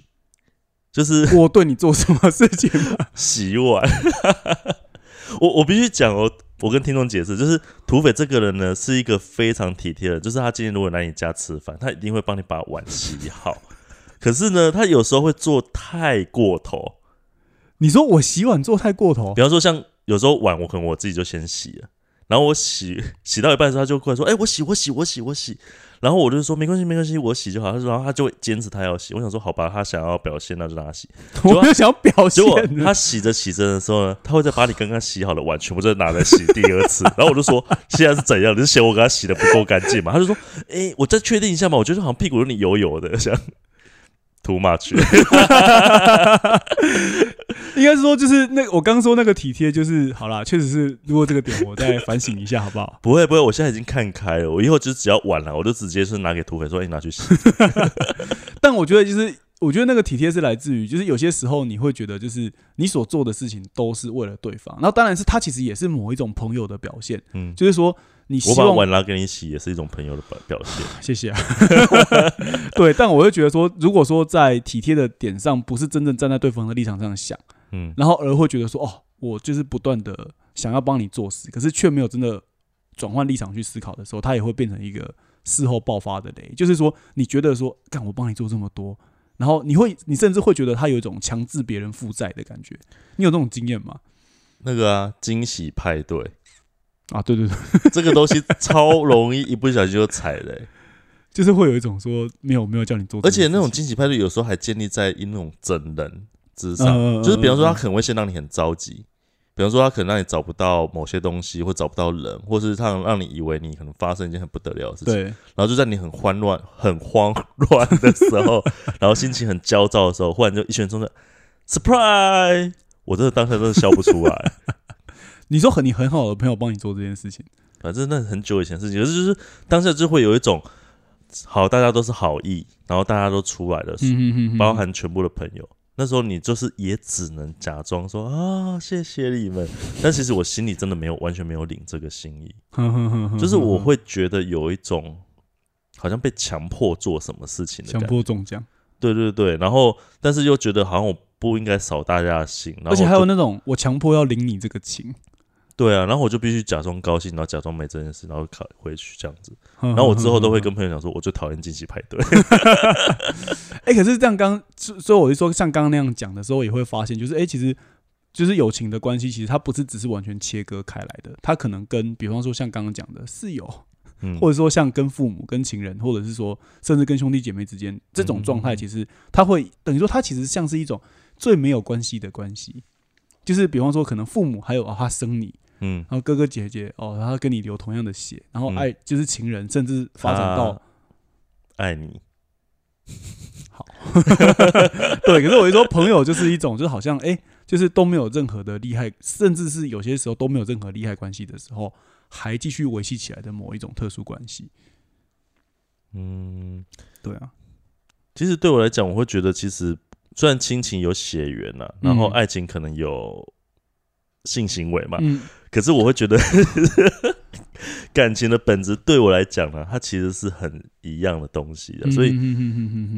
就是我对你做什么事情吗？洗碗。我我必须讲哦，我跟听众解释，就是土匪这个人呢是一个非常体贴的，就是他今天如果来你家吃饭，他一定会帮你把碗洗好。可是呢，他有时候会做太过头，你说我洗碗做太过头比，方说像有时候碗我可能我自己就先洗了，然后我洗洗到一半的时候，他就过来说：“哎、我洗我洗我洗我洗。”然后我就说：“没关系没关系，我洗就好。”他说，然后他就会坚持他要洗。我想说：“好吧，他想要表现，那就让他洗。”我没有想要表结果现。他洗着洗着的时候呢，他会再把你刚刚洗好的碗全部再拿来洗第二次。然后我就说：“现在是怎样？你是嫌我给他洗的不够干净吗？”他就说：“哎、我再确定一下嘛，我觉得好像屁股有点油油的，像 too much。应该是说，就是那个我刚说那个体贴，就是好啦，确实是。如果这个点我再反省一下，好不好？不会不会，我现在已经看开了，我以后就只要晚了，我就直接是拿给土匪说：“哎、你拿去洗。但我觉得就是，我觉得那个体贴是来自于，就是有些时候你会觉得，就是你所做的事情都是为了对方。然后当然是他其实也是某一种朋友的表现，”嗯，就是说你希我把望碗拿给你洗，也是一种朋友的表表现。谢谢啊。对，但我会觉得说，如果说在体贴的点上，不是真正站在对方的立场上想，嗯然后而会觉得说，哦，我就是不断的想要帮你做事，可是却没有真的转换立场去思考的时候，他也会变成一个事后爆发的雷。就是说，你觉得说，干我帮你做这么多，然后你会，你甚至会觉得他有一种强制别人负债的感觉。你有这种经验吗？那个啊，惊喜派对啊，对对对，这个东西超容易一不小心就踩雷、就是会有一种说，没有没有叫你做而且那种惊喜派对有时候还建立在一种整人之上，就是比方说他可能会先让你很着急，比方说他可能让你找不到某些东西，或找不到人，或是他让你以为你可能发生一件很不得了的事情，然后就在你很慌乱、很慌乱的时候，然后心情很焦躁的时候，忽然就一拳冲的 surprise，我真的当下真的笑不出来。你说很你很好的朋友帮你做这件事情，反正那很久以前的事情，可是就是当下就会有一种好，大家都是好意，然后大家都出来了，包含全部的朋友。那时候你就是也只能假装说啊，谢谢你们，但其实我心里真的没有完全没有领这个心意，就是我会觉得有一种好像被强迫做什么事情的强感觉。迫中奖，对对对，然后但是又觉得好像我不应该扫大家的兴，而且还有那种我强迫要领你这个情，对啊，然后我就必须假装高兴，然后假装没这件事，然后考回去这样子。然然后我之后都会跟朋友讲说，我最讨厌惊喜派对。哎、可是这样刚，所所以我就说，像刚刚那样讲的时候，也会发现，就是哎、其实就是友情的关系，其实它不是只是完全切割开来的，它可能跟比方说像刚刚讲的室友，嗯，或者说像跟父母、跟情人，或者是说甚至跟兄弟姐妹之间这种状态，嗯其实它会等于说，它其实像是一种最没有关系的关系。就是比方说，可能父母还有啊，他生你，嗯。然后哥哥姐姐哦，然后跟你流同样的血，然后嗯。爱就是情人，甚至发展到爱你，好。对，可是我就说朋友就是一种，就是好像哎、诶就是都没有任何的利害，甚至是有些时候都没有任何利害关系的时候，还继续维系起来的某一种特殊关系。嗯，对啊，其实对我来讲，我会觉得其实虽然亲情有血缘呐，然后嗯。爱情可能有性行为嘛，嗯，可是我会觉得 感情的本质对我来讲呢，它其实是很一样的东西的，所以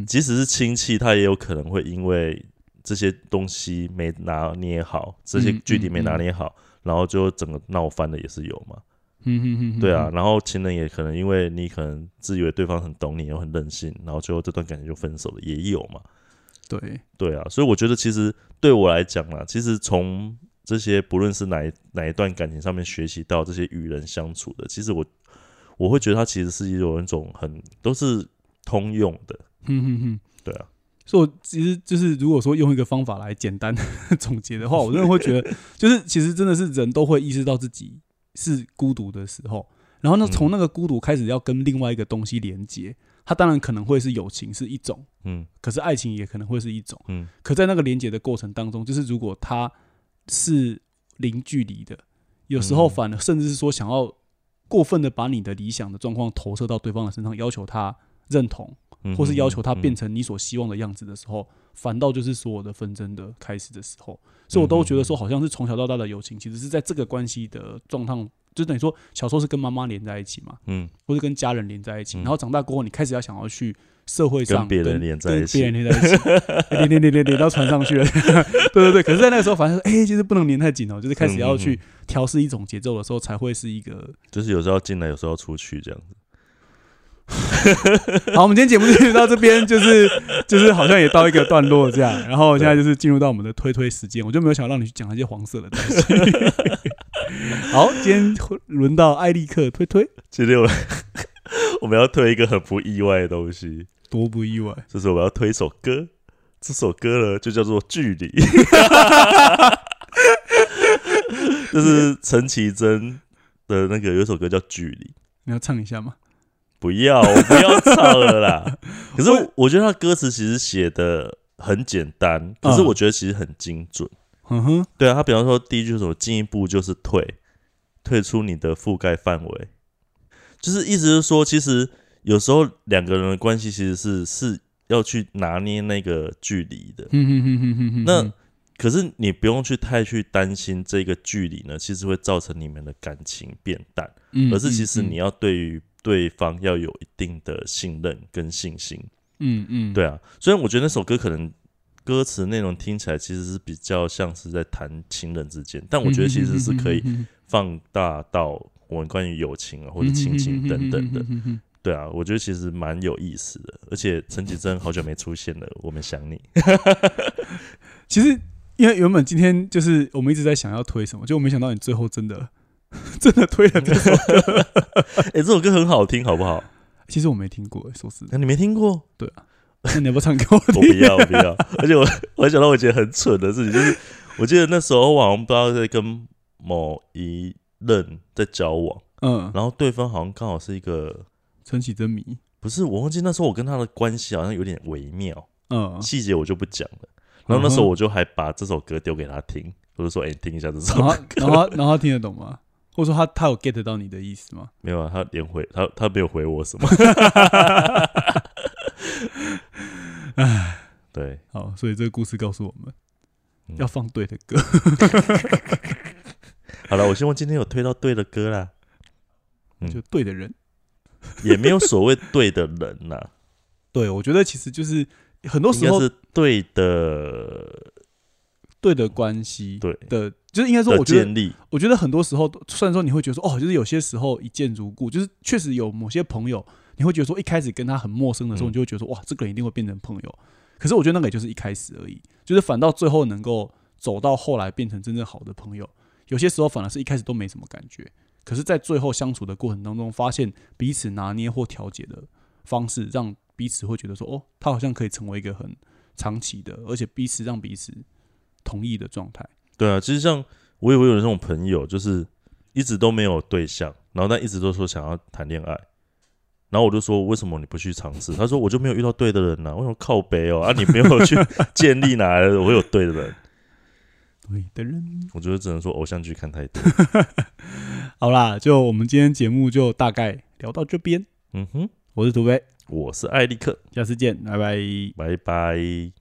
即使是亲戚，他也有可能会因为这些东西没拿捏好，这些嗯距离没拿捏好，然后就整个闹翻的也是有嘛。对啊，，然后情人也可能因为你可能自以为对方很懂你，又很任性，然后最后这段感情就分手了，也有嘛。对，对啊，所以我觉得其实对我来讲啦，其实从这些不论是哪一哪一段感情上面学习到这些与人相处的，其实我我会觉得它其实是有一种很都是通用的。嗯嗯嗯。对啊，所以我其实就是，如果说用一个方法来简单 总结的话，我真的会觉得，就是其实真的是人都会意识到自己是孤独的时候，然后呢，嗯从那个孤独开始要跟另外一个东西连接，它当然可能会是友情是一种，嗯可是爱情也可能会是一种。嗯可在那个连接的过程当中，就是如果它是零距离的，有时候嗯。反而甚至是说想要过分的把你的理想的状况投射到对方的身上，要求他认同，嗯，或是要求他变嗯成你所希望的样子的时候，反倒就是所有的纷争的开始的时候。所以我都觉得说，好像是从小到大的友情，其实是在这个关系的状态，就等于说小时候是跟妈妈连在一起嘛，嗯或是跟家人连在一起，嗯然后长大过后，你开始要想要去社会上跟别人连在一起别人连在一起，连连连连连到船上去了。对对对，可是，在那个时候，反正说，哎、其实不能连太紧哦，就是开始要去调试一种节奏的时候，才会是一个。就是有时候要进来，有时候要出去这样子。好，我们今天节目就到这边，就是就是好像也到一个段落这样，然后现在就是进入到我们的推推时间，我就没有想让你去讲那些黄色的东西。好，今天轮到艾利克推推，今天我 我们要推一个很不意外的东西，多不意外。就是我们要推一首歌。这首歌呢，就叫做《距离》，就是陈绮贞的那个有一首歌叫《距离》。你要唱一下吗？不要，我不要唱了啦。可是我觉得他歌词其实写的很简单，可是嗯我觉得其实很精准。哼哼，对啊，他比方说第一句是什么，进一步就是退，退出你的覆盖范围，就是意思是说，其实有时候两个人的关系其实是是要去拿捏那个距离的。那可是你不用去太去担心这个距离呢，其实会造成你们的感情变淡，嗯而是其实嗯你要对于对方要有一定的信任跟信心。嗯嗯，对啊，虽然我觉得那首歌可能歌词内容听起来其实是比较像是在谈情人之间，但我觉得其实是可以嗯放大到我们关于友情啊或者亲情等等的。对啊，我觉得其实蛮有意思的，而且陈绮贞好久没出现了，我们想你。其实因为原本今天就是我们一直在想要推什么，就没想到你最后真的 真的推了这首。哎、这首歌很好听，好不好？其实我没听过，说实在，那、你没听过？那你要不要唱给我我不？要，我不要。而且我我还想到我觉得很蠢的事情，就是我记得那时候我好像不知道在跟某一任在交往，嗯，然后对方好像刚好是一个。陈绮贞迷，不是，我忘记那时候我跟他的关系好像有点微妙，嗯，细节我就不讲了。然后那时候我就还把这首歌丢给他听，我就说：“哎、你听一下这首歌。然后然后他听得懂吗？或者说他他有 get 到你的意思吗？”没有啊，他连回他他没有回我什么。对，好，所以这个故事告诉我们嗯要放对的歌。好了，我希望今天有推到对的歌啦，嗯就对的人。也没有所谓对的人呐，对，我觉得其实就是很多时候是对的对的关系对的，就是应该说，我觉得。我觉得很多时候，虽然说你会觉得说，哦，就是有些时候一见如故，就是确实有某些朋友，你会觉得说，一开始跟他很陌生的时候，嗯你就会觉得说，哇，这个人一定会变成朋友。可是我觉得那个也就是一开始而已，就是反倒最后能够走到后来变成真正好的朋友，有些时候反而是一开始都没什么感觉，可是，在最后相处的过程当中，发现彼此拿捏或调节的方式，让彼此会觉得说，哦，他好像可以成为一个很长期的，而且彼此让彼此同意的状态。对啊，其实像我也会有那种朋友，就是一直都没有对象，然后但一直都说想要谈恋爱，然后我就说为什么你不去尝试？他说我就没有遇到对的人呐、啊，为什么靠北哦啊？你没有去建立哪来的我有对的人？对的人。我觉得只能说偶像剧看太多。好啦，就我们今天节目就大概聊到这边。嗯哼，我是土飞，我是艾利克，下次见，拜拜。拜拜。